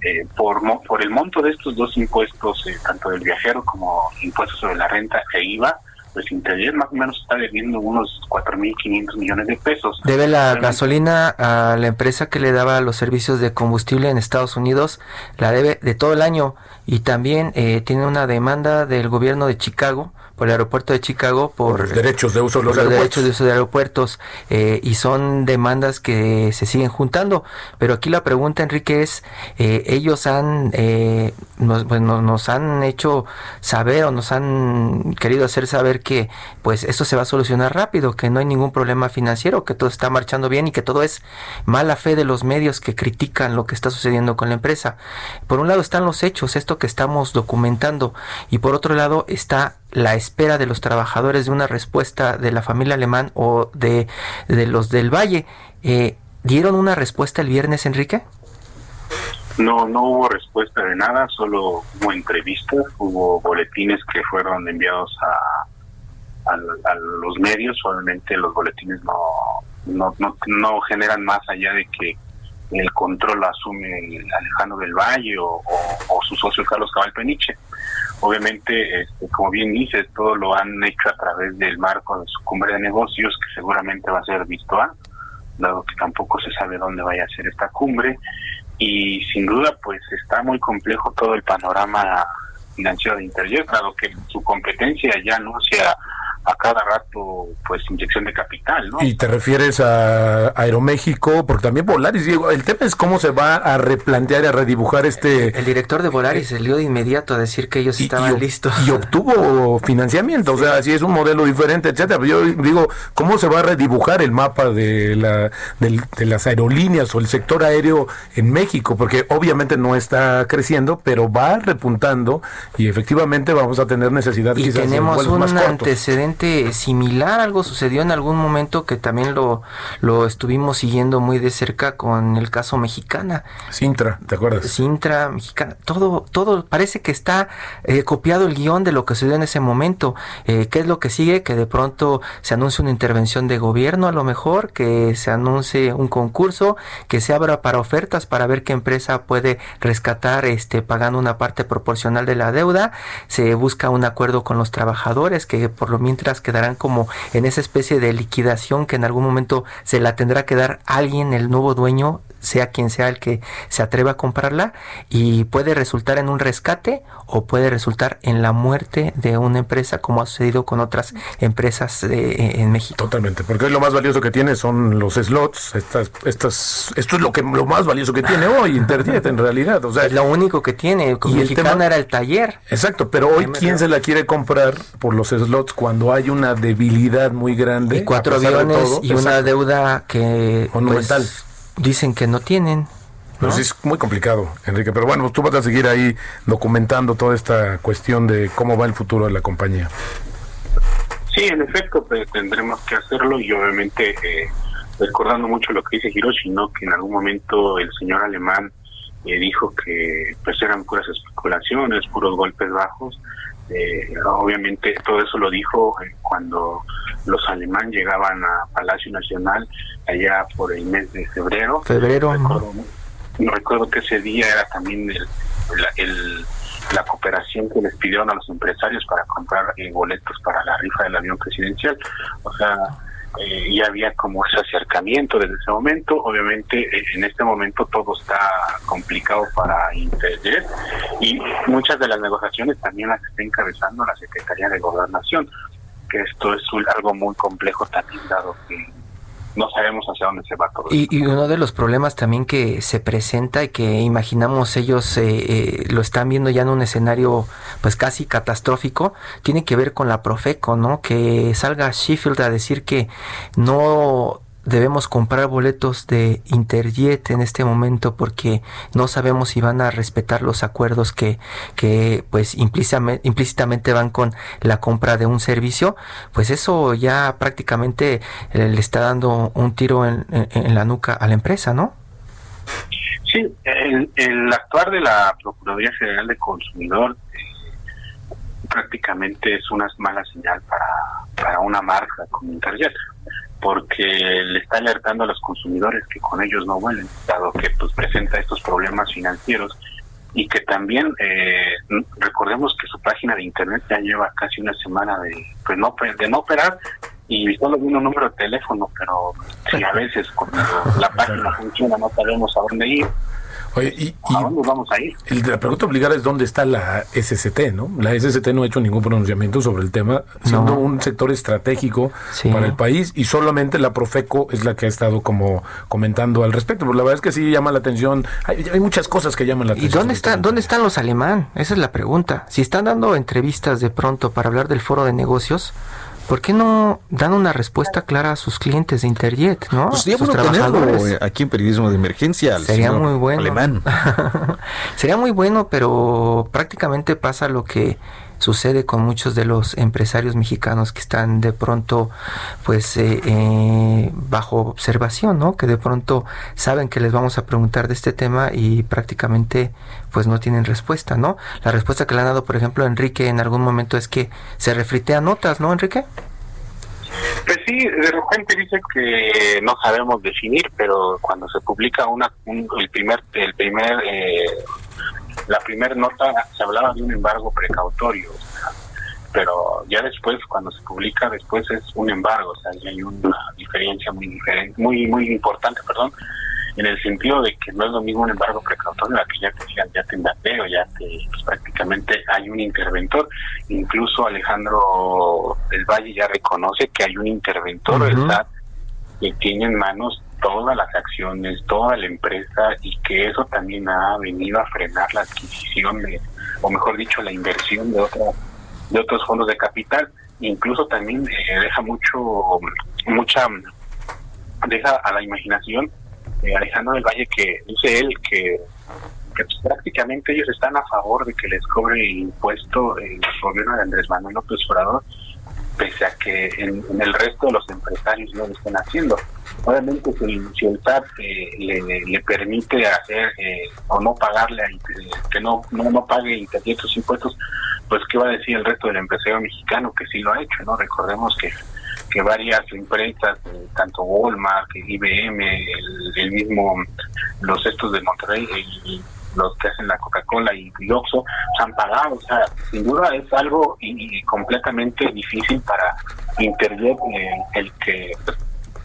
Speaker 9: eh, por, por el monto de estos dos impuestos, eh, tanto del viajero como impuestos sobre la renta e IVA, pues más o menos está debiendo unos 4.500 millones de pesos.
Speaker 2: Debe la gasolina a la empresa que le daba los servicios de combustible en Estados Unidos, la debe de todo el año y también eh, tiene una demanda del gobierno de Chicago por el aeropuerto de Chicago por,
Speaker 5: los derechos de uso de los,
Speaker 2: derechos de uso de aeropuertos eh, y son demandas que se siguen juntando. Pero aquí la pregunta Enrique es eh, ellos han eh, nos, pues, nos han hecho saber o nos han querido hacer saber que pues esto se va a solucionar rápido que no hay ningún problema financiero que todo está marchando bien y que todo es mala fe de los medios que critican lo que está sucediendo con la empresa. Por un lado están los hechos esto que estamos documentando y por otro lado está la espera de los trabajadores de una respuesta de la familia alemán o de, los del Valle. Eh, ¿Dieron una respuesta el viernes, Enrique?
Speaker 9: No, no hubo respuesta de nada, solo hubo entrevistas, hubo boletines que fueron enviados a, a, los medios, solamente los boletines no, no, no, generan más allá de que el control asume Alejandro del Valle o, o, su socio Carlos Cabal Peniche. Obviamente, este, como bien dices, todo lo han hecho a través del marco de su cumbre de negocios, que seguramente va a ser virtual, dado que tampoco se sabe dónde vaya a ser esta cumbre. Y sin duda, pues está muy complejo todo el panorama financiero de Interjet, dado que su competencia ya anuncia a cada rato pues inyección de capital, ¿no?
Speaker 5: Y te refieres a Aeroméxico, porque también Volaris, digo, el tema es cómo se va a replantear y a redibujar este...
Speaker 2: El director de Volaris salió de inmediato a decir que ellos estaban listos.
Speaker 5: Y obtuvo financiamiento, o sea, si es un modelo diferente, etcétera. Pero yo digo, ¿cómo se va a redibujar el mapa de, la, de, las aerolíneas o el sector aéreo en México? Porque obviamente no está creciendo, pero va repuntando y efectivamente vamos a tener necesidad
Speaker 2: y tenemos un antecedente similar, algo sucedió en algún momento que también lo, lo estuvimos siguiendo muy de cerca con el caso mexicana.
Speaker 5: Sintra, ¿te acuerdas?
Speaker 2: Sintra, mexicana, todo, todo parece que está eh, copiado el guion de lo que sucedió en ese momento. Eh, ¿Qué es lo que sigue? Que de pronto se anuncia una intervención de gobierno a lo mejor, que se anuncie un concurso, que se abra para ofertas para ver qué empresa puede rescatar este pagando una parte proporcional de la deuda, se busca un acuerdo con los trabajadores que por lo mientras quedarán como en esa especie de liquidación que en algún momento se la tendrá que dar alguien, el nuevo dueño, sea quien sea el que se atreva a comprarla y puede resultar en un rescate o puede resultar en la muerte de una empresa como ha sucedido con otras empresas eh, en México.
Speaker 5: Totalmente, porque lo más valioso que tiene son los slots, estas, estas, esto es lo que lo más valioso que tiene hoy Internet en realidad, o sea,
Speaker 2: es lo único que tiene, y el tema era el taller.
Speaker 5: Exacto, pero hoy quién se la quiere comprar por los slots cuando hay una debilidad muy grande.
Speaker 2: Y cuatro aviones y una deuda que monumental. Pues, dicen que no tienen.
Speaker 5: Pues es muy complicado, Enrique. Pero bueno, tú vas a seguir ahí documentando toda esta cuestión de cómo va el futuro de la compañía.
Speaker 9: Sí, en efecto, pues, tendremos que hacerlo y obviamente eh, recordando mucho lo que dice Hiroshi, ¿no? que en algún momento el señor alemán eh, dijo que pues eran puras especulaciones, puros golpes bajos. Eh, obviamente todo eso lo dijo cuando los alemanes llegaban a Palacio Nacional allá por el mes de febrero.
Speaker 2: Febrero.
Speaker 9: no recuerdo que ese día era también el, la cooperación que les pidieron a los empresarios para comprar eh, boletos para la rifa del avión presidencial. O sea, eh, ya había como ese acercamiento desde ese momento. Obviamente eh, en este momento todo está complicado para Interjet y muchas de las negociaciones también las está encabezando la Secretaría de Gobernación, que esto es algo muy complejo también dado que no sabemos hacia dónde se va todo.
Speaker 2: Y, y, uno de los problemas también que se presenta y que imaginamos ellos eh, eh, lo están viendo ya en un escenario pues casi catastrófico, tiene que ver con la Profeco, ¿no? Que salga Sheffield a decir que no debemos comprar boletos de Interjet en este momento porque no sabemos si van a respetar los acuerdos que, que pues implícitamente, implícitamente van con la compra de un servicio, pues eso ya prácticamente le está dando un tiro en, en, la nuca a la empresa, ¿no?
Speaker 9: Sí, el, el actuar de la Procuraduría General de Consumidor eh, prácticamente es una mala señal para, para una marca como Interjet porque le está alertando a los consumidores que con ellos no vuelen, dado que pues presenta estos problemas financieros y que también eh, recordemos que su página de internet ya lleva casi una semana de pues no de no operar y solo vino un número de teléfono, pero si a veces cuando la página funciona no sabemos a dónde ir,
Speaker 5: Oye, y,
Speaker 9: ¿A dónde vamos a ir?
Speaker 5: la pregunta obligada es dónde está la SCT, ¿no? La SCT no ha hecho ningún pronunciamiento sobre el tema, siendo un sector estratégico para el país y solamente la Profeco es la que ha estado como comentando al respecto. Pero la verdad es que sí llama la atención. Hay, hay muchas cosas que llaman la atención.
Speaker 2: ¿Y dónde, está, dónde están los alemán? Esa es la pregunta. Si están dando entrevistas de pronto para hablar del foro de negocios, ¿Por qué no dan una respuesta clara a sus clientes de Interjet, no?
Speaker 1: Pues sería bueno eh, aquí en periodismo de emergencia.
Speaker 2: Sería muy bueno. Alemán. sería muy bueno, pero prácticamente pasa lo que sucede con muchos de los empresarios mexicanos que están de pronto pues eh, eh, bajo observación, ¿no? Que de pronto saben que les vamos a preguntar de este tema y prácticamente pues no tienen respuesta, ¿no? La respuesta que le han dado, por ejemplo, Enrique en algún momento es que se refritea notas, ¿no, Enrique?
Speaker 9: Pues sí, de repente dice que no sabemos definir, pero cuando se publica una el primer el primer eh, la primera nota se hablaba de un embargo precautorio, pero ya después, cuando se publica, después es un embargo, o sea, hay una diferencia muy diferente, muy muy importante, perdón, en el sentido de que no es lo mismo un embargo precautorio a que ya te ya te o ya te, pues, prácticamente hay un interventor. Incluso Alejandro del Valle ya reconoce que hay un interventor del SAT que tiene en manos todas las acciones, toda la empresa y que eso también ha venido a frenar la adquisición de, o mejor dicho, la inversión de otros de otros fondos de capital. Incluso también eh, deja mucho, mucha, deja a la imaginación eh, Alejandro del Valle que dice él que, pues, prácticamente ellos están a favor de que les cobre impuesto el gobierno de Andrés Manuel López Obrador pese a que en, el resto de los empresarios no lo estén haciendo. Obviamente, si, el SAT eh, le, permite hacer eh, o no pagarle, que no, no, no pague ciertos impuestos, pues qué va a decir el resto del empresario mexicano que sí lo ha hecho, ¿no? Recordemos que que varias empresas, eh, tanto Walmart, IBM, el, mismo, los estos de Monterrey y los que hacen la Coca-Cola y, y se han pagado. O sea, sin duda es algo y, completamente difícil para Internet eh, el que pues,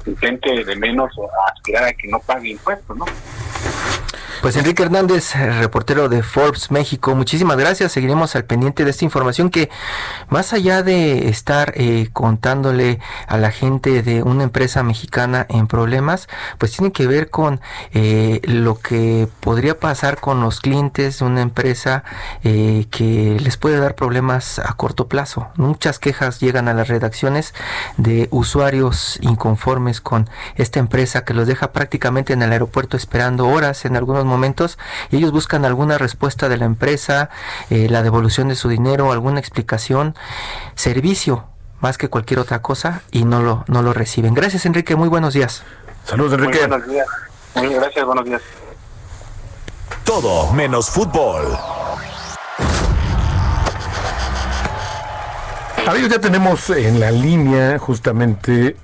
Speaker 9: intente de menos aspirar a que no pague impuestos, ¿no?
Speaker 2: Pues Enrique Hernández, reportero de Forbes México, muchísimas gracias. Seguiremos al pendiente de esta información que más allá de estar eh, contándole a la gente de una empresa mexicana en problemas, pues tiene que ver con eh, lo que podría pasar con los clientes de una empresa eh, que les puede dar problemas a corto plazo. Muchas quejas llegan a las redacciones de usuarios inconformes con esta empresa que los deja prácticamente en el aeropuerto esperando horas en algunos momentos y ellos buscan alguna respuesta de la empresa, eh, la devolución de su dinero, alguna explicación, servicio más que cualquier otra cosa y no lo, no lo reciben. Gracias Enrique, muy buenos días.
Speaker 5: Saludos Enrique.
Speaker 9: Muy buenos días. Muy gracias, buenos días.
Speaker 4: Todo menos fútbol.
Speaker 5: Amigos, ya tenemos en la línea justamente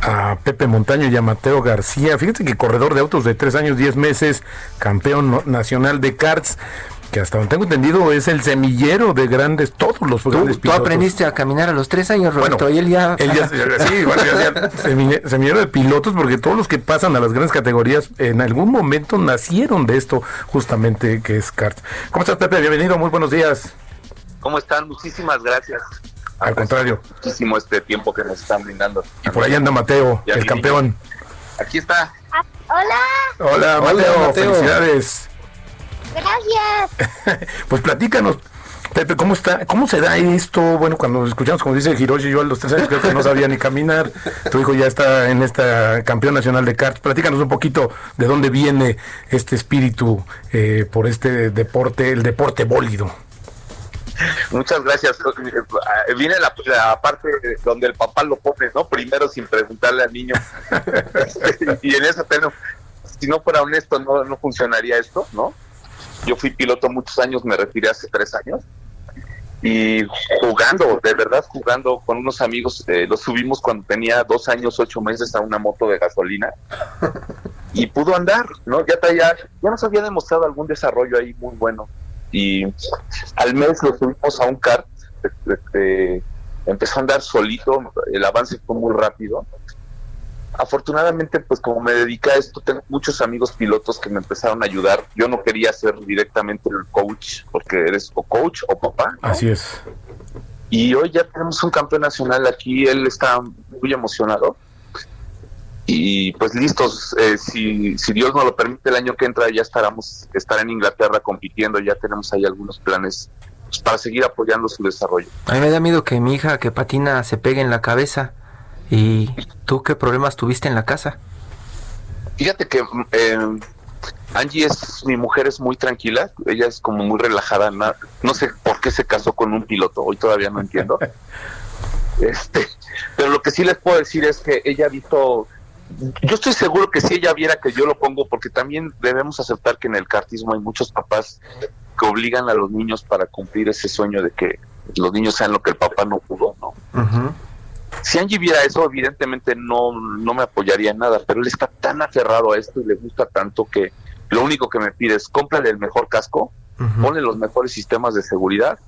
Speaker 5: a Pepe Montaño y a Mateo García. Fíjense que corredor de autos de tres años, diez meses, campeón nacional de karts que hasta donde tengo entendido es el semillero de grandes, todos los grandes
Speaker 2: pilotos. Tú aprendiste a caminar a los tres años, Roberto, y él ya...
Speaker 5: sí, bueno, semillero de pilotos, porque todos los que pasan a las grandes categorías en algún momento nacieron de esto, justamente, que es kart. ¿Cómo estás, Pepe? Bienvenido, muy buenos días.
Speaker 10: ¿Cómo están? Muchísimas gracias.
Speaker 5: Al contrario.
Speaker 10: Muchísimo este tiempo que nos están brindando.
Speaker 5: Y por ahí anda Mateo, el campeón.
Speaker 10: Aquí está.
Speaker 11: Ah, hola.
Speaker 5: Hola, Mateo, felicidades.
Speaker 11: Gracias.
Speaker 5: pues platícanos, Pepe, ¿cómo está? ¿Cómo se da esto? Bueno, cuando escuchamos, como dice Hiroshi, yo a los tres años creo que no sabía ni caminar. Tu hijo ya está en esta campeón nacional de karts. Platícanos un poquito de dónde viene este espíritu eh, por este deporte, el deporte bólido.
Speaker 10: Muchas gracias. Eh, viene la, parte donde el papá lo pone, ¿no? Primero sin preguntarle al niño. y en esa pena, si no fuera honesto, no, no funcionaría esto, ¿no? Yo fui piloto muchos años, me retiré hace tres años. Y jugando, de verdad jugando con unos amigos, eh, lo subimos cuando tenía dos años, ocho meses a una moto de gasolina y pudo andar, ¿no? Ya, ya, ya nos había demostrado algún desarrollo ahí muy bueno y al mes lo subimos a un kart, este, empezó a andar solito, el avance fue muy rápido. Afortunadamente, pues como me dedica a esto, tengo muchos amigos pilotos que me empezaron a ayudar. Yo no quería ser directamente el coach, porque eres o coach o papá.
Speaker 5: Así es.
Speaker 10: Y hoy ya tenemos un campeón nacional aquí, él está muy emocionado y pues listos, eh, si, si Dios nos lo permite el año que entra ya estaremos estar en Inglaterra compitiendo, ya tenemos ahí algunos planes pues, para seguir apoyando su desarrollo.
Speaker 2: A mí me da miedo que mi hija que patina se pegue en la cabeza y tú qué problemas tuviste en la casa.
Speaker 10: Fíjate que eh, Angie es mi mujer es muy tranquila, ella es como muy relajada, no, no sé por qué se casó con un piloto, hoy todavía no entiendo. este, pero lo que sí les puedo decir es que ella ha visto yo estoy seguro que si ella viera que yo lo pongo, porque también debemos aceptar que en el cartismo hay muchos papás que obligan a los niños para cumplir ese sueño de que los niños sean lo que el papá no pudo, ¿no? Si Angie viera eso, evidentemente no, no me apoyaría en nada, pero él está tan aferrado a esto y le gusta tanto que lo único que me pide es cómprale el mejor casco, uh los mejores sistemas de seguridad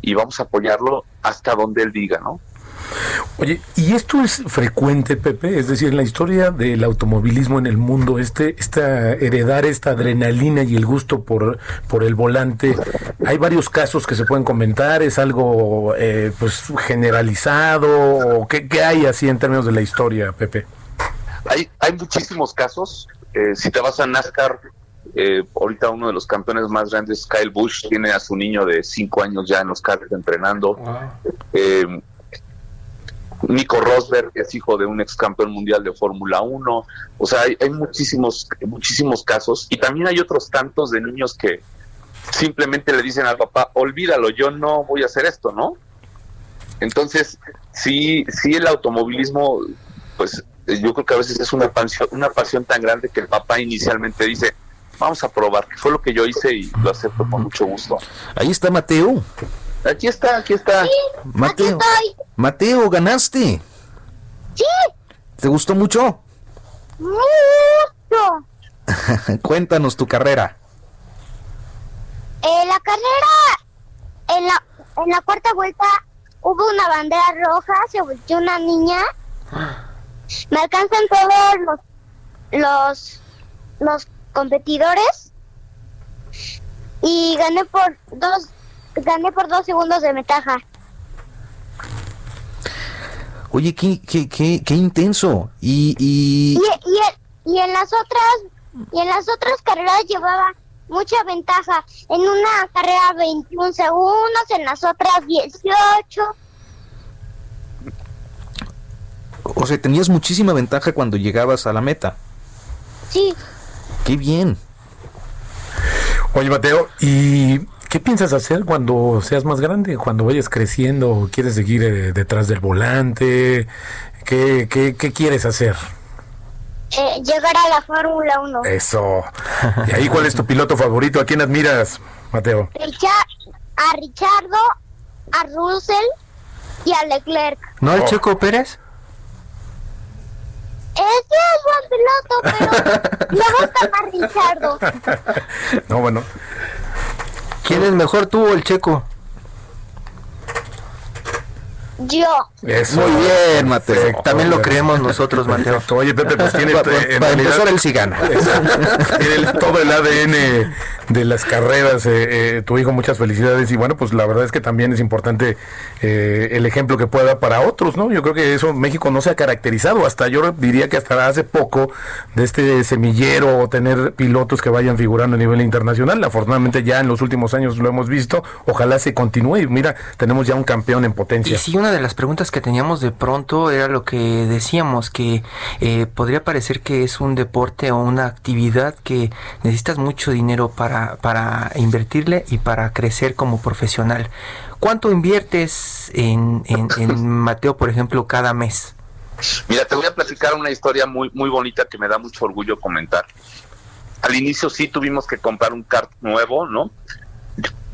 Speaker 10: y vamos a apoyarlo hasta donde él diga, ¿no?
Speaker 5: Oye, ¿y esto es frecuente, Pepe? Es decir, en la historia del automovilismo en el mundo, este, esta heredar esta adrenalina y el gusto por, por el volante, hay varios casos que se pueden comentar, es algo eh, pues generalizado, o qué, qué hay así en términos de la historia, Pepe.
Speaker 10: Hay, hay muchísimos casos. Eh, si te vas a NASCAR, eh, ahorita uno de los campeones más grandes, Kyle Busch, tiene a su niño de 5 años ya en los carros entrenando. Eh, Nico Rosberg, es hijo de un ex campeón mundial de Fórmula 1. O sea, hay, hay muchísimos, muchísimos casos. Y también hay otros tantos de niños que simplemente le dicen al papá, olvídalo, yo no voy a hacer esto, ¿no? Entonces, sí, sí el automovilismo, pues yo creo que a veces es una pasión, una pasión tan grande que el papá inicialmente dice, vamos a probar, que fue lo que yo hice y lo acepto con mucho gusto.
Speaker 1: Ahí está Mateo.
Speaker 10: Aquí está, aquí está.
Speaker 1: Mateo. Mateo, ganaste.
Speaker 11: Sí,
Speaker 1: ¿Te gustó mucho?
Speaker 11: mucho.
Speaker 1: Cuéntanos tu carrera.
Speaker 11: En la carrera, en la, en la cuarta vuelta, hubo una bandera roja, se volteó una niña. Me alcanzan todos los, los, los competidores y gané por dos, gané por dos segundos de ventaja.
Speaker 1: Oye, qué, qué, qué, qué intenso. Y,
Speaker 11: Y,
Speaker 1: y
Speaker 11: y, y en las otras, y en las otras carreras llevaba mucha ventaja. En una carrera 21 segundos, en las otras 18.
Speaker 1: o sea, tenías muchísima ventaja cuando llegabas a la meta.
Speaker 11: Sí,
Speaker 1: Qué bien.
Speaker 5: Oye, Mateo, ¿y qué piensas hacer cuando seas más grande? Cuando vayas creciendo, ¿quieres seguir eh, detrás del volante? ¿Qué, qué, qué quieres hacer?
Speaker 11: eh, llegar a la Fórmula 1.
Speaker 5: Eso. ¿Y ahí cuál es tu piloto favorito? ¿A quién admiras, Mateo?
Speaker 11: Richa- a Richardo, a Russell y a Leclerc.
Speaker 2: ¿No el
Speaker 5: Oh.
Speaker 2: Checo Pérez?
Speaker 11: Ese es buen piloto, pero me gusta más Richardo.
Speaker 5: No, bueno.
Speaker 2: ¿Quién es mejor tú o el Checo?
Speaker 11: Yo.
Speaker 5: Eso.
Speaker 1: Muy bien, Mateo.
Speaker 2: También lo creemos nosotros, Mateo.
Speaker 5: Perfecto. Oye, Pepe, pues tiene
Speaker 1: Pa- pa-
Speaker 5: en
Speaker 1: para
Speaker 5: realidad-
Speaker 1: empezar, él sí gana.
Speaker 5: Exacto. Tiene el- todo el ADN de las carreras, eh, eh, tu hijo, muchas felicidades. Y bueno, pues la verdad es que también es importante eh, el ejemplo que pueda dar para otros, ¿no? Yo creo que eso México no se ha caracterizado, hasta yo diría que hasta hace poco de este semillero o tener pilotos que vayan figurando a nivel internacional. Afortunadamente ya en los últimos años lo hemos visto, ojalá se continúe. Y mira, tenemos ya un campeón en potencia.
Speaker 2: Y sí, una de las preguntas que teníamos de pronto era lo que decíamos, que eh, podría parecer que es un deporte o una actividad que necesitas mucho dinero para, para invertirle y para crecer como profesional. ¿Cuánto inviertes en, en, en Mateo, por ejemplo, cada mes?
Speaker 10: Mira, te voy a platicar una historia muy, muy bonita que me da mucho orgullo comentar. Al inicio sí tuvimos que comprar un kart nuevo, ¿no?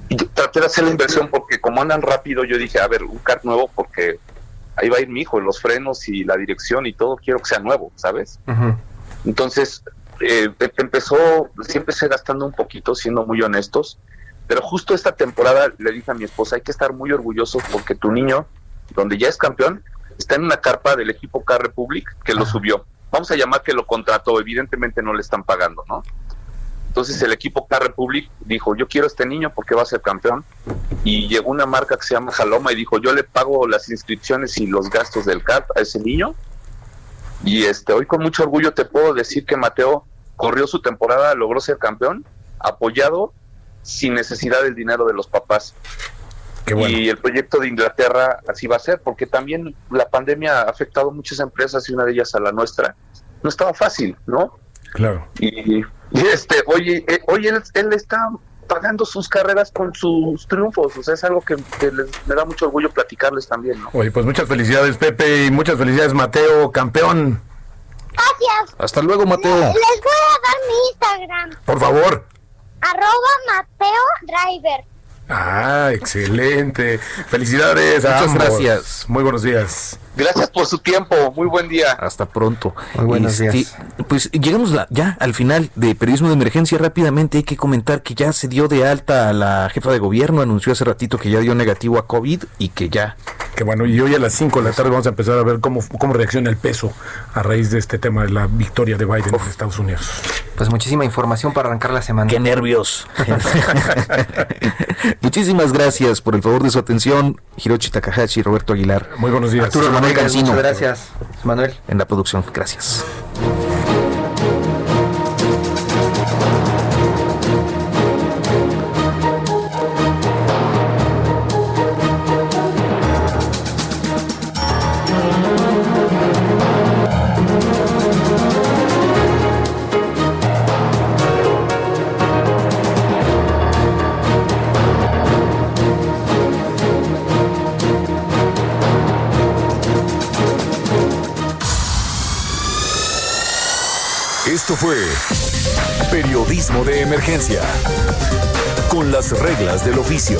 Speaker 10: Yo traté de hacer la inversión porque como andan rápido, yo dije, a ver, un kart nuevo porque ahí va a ir mi hijo, los frenos y la dirección y todo, quiero que sea nuevo, ¿sabes? Entonces, eh, em- empezó, sí empecé gastando un poquito, siendo muy honestos, pero justo esta temporada le dije a mi esposa, hay que estar muy orgullosos porque tu niño, donde ya es campeón, está en una carpa del equipo Car Republic que lo subió. Vamos a llamar que lo contrató, evidentemente no le están pagando, ¿no? Entonces el equipo Car Republic dijo, yo quiero a este niño porque va a ser campeón. Y llegó una marca que se llama Jaloma y dijo, yo le pago las inscripciones y los gastos del CART a ese niño. Y este hoy con mucho orgullo te puedo decir que Mateo corrió su temporada, logró ser campeón, apoyado sin necesidad del dinero de los papás. Y el proyecto de Inglaterra así va a ser, porque también la pandemia ha afectado a muchas empresas y una de ellas a la nuestra. No estaba fácil, ¿no?
Speaker 5: Claro.
Speaker 10: Y, y este, oye, eh, oye él, él está pagando sus carreras con sus triunfos, o sea, es algo que, que les, me da mucho orgullo platicarles también, ¿no?
Speaker 5: Oye, pues muchas felicidades, Pepe, y muchas felicidades, Mateo, campeón.
Speaker 11: Gracias.
Speaker 1: Hasta luego, Mateo.
Speaker 11: Les voy a dar mi Instagram.
Speaker 5: Por favor.
Speaker 11: Arroba Mateo Driver.
Speaker 5: Ah, excelente. Felicidades a
Speaker 1: Muchas
Speaker 5: ambos.
Speaker 1: gracias.
Speaker 5: Muy buenos días.
Speaker 10: Gracias por su tiempo, muy buen día.
Speaker 1: Hasta pronto.
Speaker 2: Muy buenos
Speaker 1: Este,
Speaker 2: días.
Speaker 1: Pues llegamos la- ya al final de Periodismo de Emergencia. Rápidamente hay que comentar que ya se dio de alta a la jefa de gobierno. Anunció hace ratito que ya dio negativo a COVID y que ya
Speaker 5: Que bueno, y hoy a las 5 de la tarde vamos a empezar a ver cómo, cómo reacciona el peso a raíz de este tema de la victoria de Biden en Estados Unidos.
Speaker 2: Pues muchísima información para arrancar la semana.
Speaker 1: Qué nervios. Muchísimas gracias por el favor de su atención, Hiroshi Takahashi y Roberto Aguilar.
Speaker 5: Muy buenos días.
Speaker 1: Arturo Manuel Cancino.
Speaker 2: Muchas gracias, Manuel.
Speaker 1: En la producción. Gracias.
Speaker 4: De Emergencia. Con las reglas del oficio.